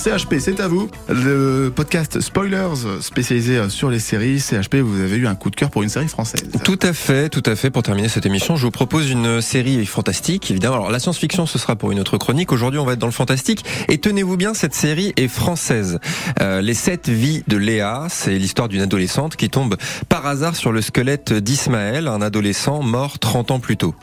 CHP, c'est à vous. Le podcast Spoilers spécialisé sur les séries. CHP, vous avez eu un coup de cœur pour une série française. Tout à fait, tout à fait. Pour terminer cette émission, je vous propose une série fantastique, évidemment. Alors, la science-fiction, ce sera pour une autre chronique. Aujourd'hui, on va être dans le fantastique. Et tenez-vous bien, cette série est française. Euh, les sept vies de Léa, c'est l'histoire d'une adolescente qui tombe par hasard sur le squelette d'Ismaël, un adolescent mort 30 ans plus tôt.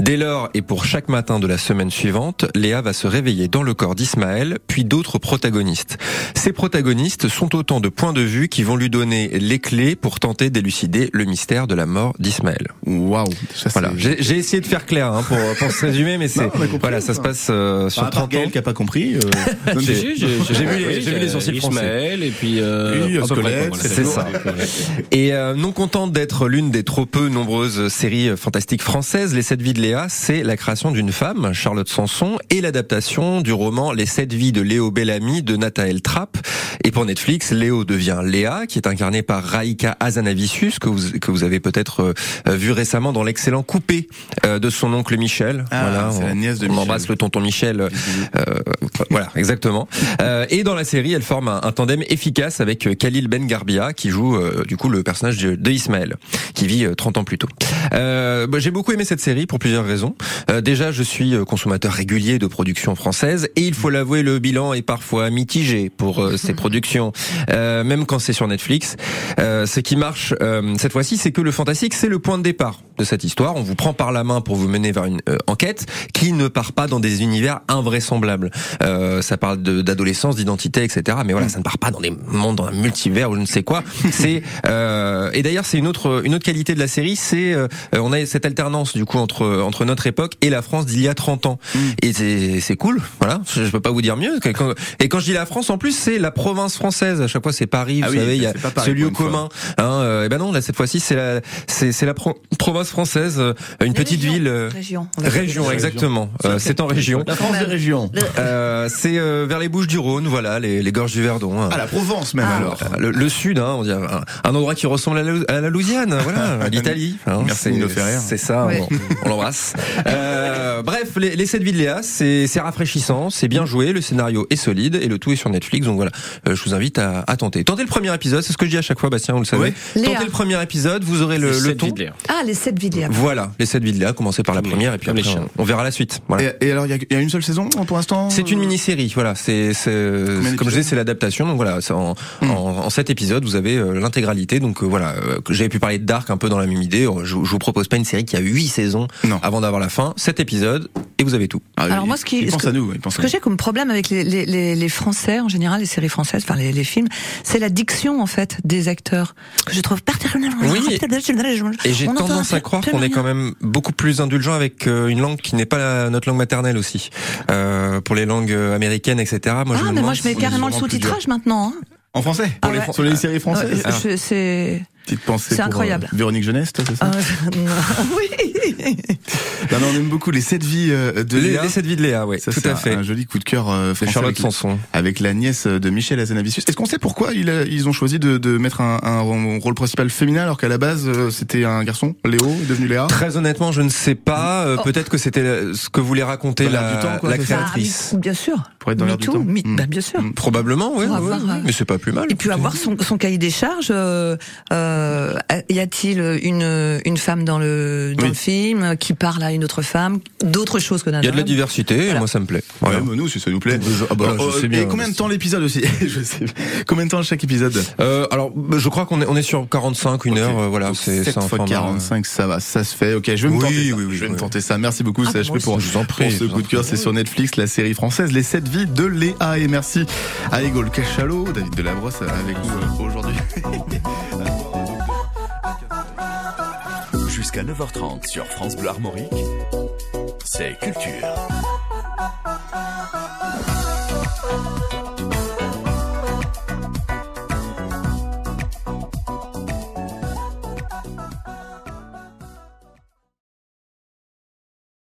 Dès lors, et pour chaque matin de la semaine suivante, Léa va se réveiller dans le corps d'Ismaël, puis d'autres protagonistes ces protagonistes sont autant de points de vue qui vont lui donner les clés pour tenter d'élucider le mystère de la mort d'Ismaël. Waouh Voilà, j'ai essayé de faire clair hein, pour, pour se résumer, mais c'est voilà, ça se passe euh, sur 30 ans. qui a pas compris. Euh... j'ai vu, vu, les sourcils Ismaël et puis euh, oui, c'est ça. Et euh, non contente d'être l'une des trop peu nombreuses séries fantastiques françaises, Les Sept Vies de Léa, c'est la création d'une femme, Charlotte Sanson, et l'adaptation du roman Les Sept Vies de Léo Bellamy de Nathael Trapp. Et pour Netflix, Léo devient Léa, qui est incarnée par Raika Azanavicius, que vous, que vous avez peut-être euh, vu récemment dans l'excellent coupé euh, de son oncle Michel. Ah, voilà, c'est la nièce de on embrasse le tonton Michel. Euh, voilà, exactement. et dans la série, elle forme un, tandem efficace avec Khalil Ben Garbia, qui joue du coup le personnage de, de Ismaël, qui vit 30 ans plus tôt. Bah, J'ai beaucoup aimé cette série pour plusieurs raisons. déjà, je suis consommateur régulier de productions françaises, et il faut l'avouer, le bilan est parfois mitigé pour euh, ces productions, euh, même quand c'est sur Netflix. Euh, ce qui marche cette fois-ci, c'est que le fantastique, c'est le point de départ de cette histoire. On vous prend par la main pour vous mener vers une enquête qui ne part pas dans des univers invraisemblables. ça parle d'adolescence, d'identité, etc. Mais voilà, ça ne part pas dans des mondes, dans un multivers ou je ne sais quoi. C'est et d'ailleurs, c'est une autre une autre qualité de la série, c'est on a cette alternance du coup entre entre notre époque et la France d'il y a 30 ans. Mm. Et c'est cool. Voilà, je, je peux pas vous dire mieux. Et quand je dis la France, en plus, c'est la province française. À chaque fois, c'est Paris. Vous ah savez, il y a ce lieu commun. Hein, euh, et ben non, là cette fois-ci, c'est la, c'est, c'est la province française, euh, une petite ville. Euh, région. Région, exactement. c'est en région. La France des régions. c'est vers les Bouches du Rhône, voilà, les, les gorges du Verdon. Hein. Ah, la Provence même ah. alors. Le, sud, hein, on dirait un, endroit qui ressemble à la, à la Louisiane, voilà, l'Italie. Hein, Merci de nous faire rire. C'est ça, on, l'embrasse. bref, les, les sept villes Léa, c'est, c'est rafraîchissant, c'est bien joué, le scénario est solide et le tout est sur Netflix. Donc voilà, euh, je vous invite à, à, tenter. Tentez le premier épisode, c'est ce que je dis à chaque fois, Bastien, vous le savez. Tentez le premier épisode, vous aurez le, le ton. Ah, les 7 vidéos. Voilà, les 7 vidéos. Commencez par la première et puis après, on, verra la suite. Voilà. Et, alors, il y, y, a une seule saison pour l'instant C'est une mini-série, voilà. C'est comme je disais, c'est l'adaptation. Donc voilà, en, hmm. en, en 7 épisodes, vous avez euh, l'intégralité. Donc euh, voilà, j'avais pu parler de Dark un peu dans la même idée. Je, je vous propose pas une série qui a 8 saisons non. avant d'avoir la fin. 7 épisodes et vous avez tout. Ah, alors moi, ce qui, ce que, à nous, ce que j'ai comme problème avec les, les, les, les Français en général, les séries françaises, enfin les, les films, c'est la diction en fait des acteurs que je trouve particulièrement. Oui. Et j'ai tendance à croire qu'on est quand même beaucoup plus indulgent avec euh, une langue qui n'est pas la, notre langue maternelle aussi. Euh, pour les langues américaines, etc. Moi, ah, je mais moi je mets carrément le sous-titrage maintenant. Hein. En français Pour ah les, Sur les séries françaises C'est Petite pensée C'est incroyable. Euh, Véronique Jeunesse, toi, c'est ça Oui non, non, on aime beaucoup les sept vies euh, de Léa. Les sept vies de Léa, oui, ça, tout à fait. Un joli coup de cœur euh, Charlotte avec, Sanson. avec la nièce de Michel Azanavicius. Est-ce qu'on sait pourquoi ils, ils ont choisi de, de mettre un, un, rôle principal féminin alors qu'à la base c'était un garçon, Léo, est devenu Léa? Très honnêtement, je ne sais pas. Oh. Peut-être que c'était ce que voulait raconter la, temps, quoi, la créatrice. Ah, bien sûr. Pour être dans l'air du temps. Mm. Bah, bien sûr. Mm. Probablement, oui. Mais c'est pas plus mal. Et puis avoir son, son cahier des charges. Euh, y a-t-il une, une femme dans le, dans le film qui parle à une autre femme, d'autres choses que d'un Il y a de la diversité, et moi ça me plaît. Ouais, nous, si ça nous plaît. Ah bah, je sais bien, et combien de temps l'épisode aussi je sais. Combien de temps chaque épisode? Euh, Alors, je crois qu'on est, on est sur 45, une heure, euh, voilà. C'est 7 fois 45, ça va, ça se fait. Ok, je vais me tenter ça. je vais me tenter ça. Merci beaucoup, ah, CHP, pour, je en prie, pour ce coup de cœur. C'est sur Netflix, la série française Les 7 de Léa. Et merci à Egol Cachalot, David Delabrosse avec nous euh, aujourd'hui. Jusqu'à 9h30 sur France Bleu Armorique, c'est Culture.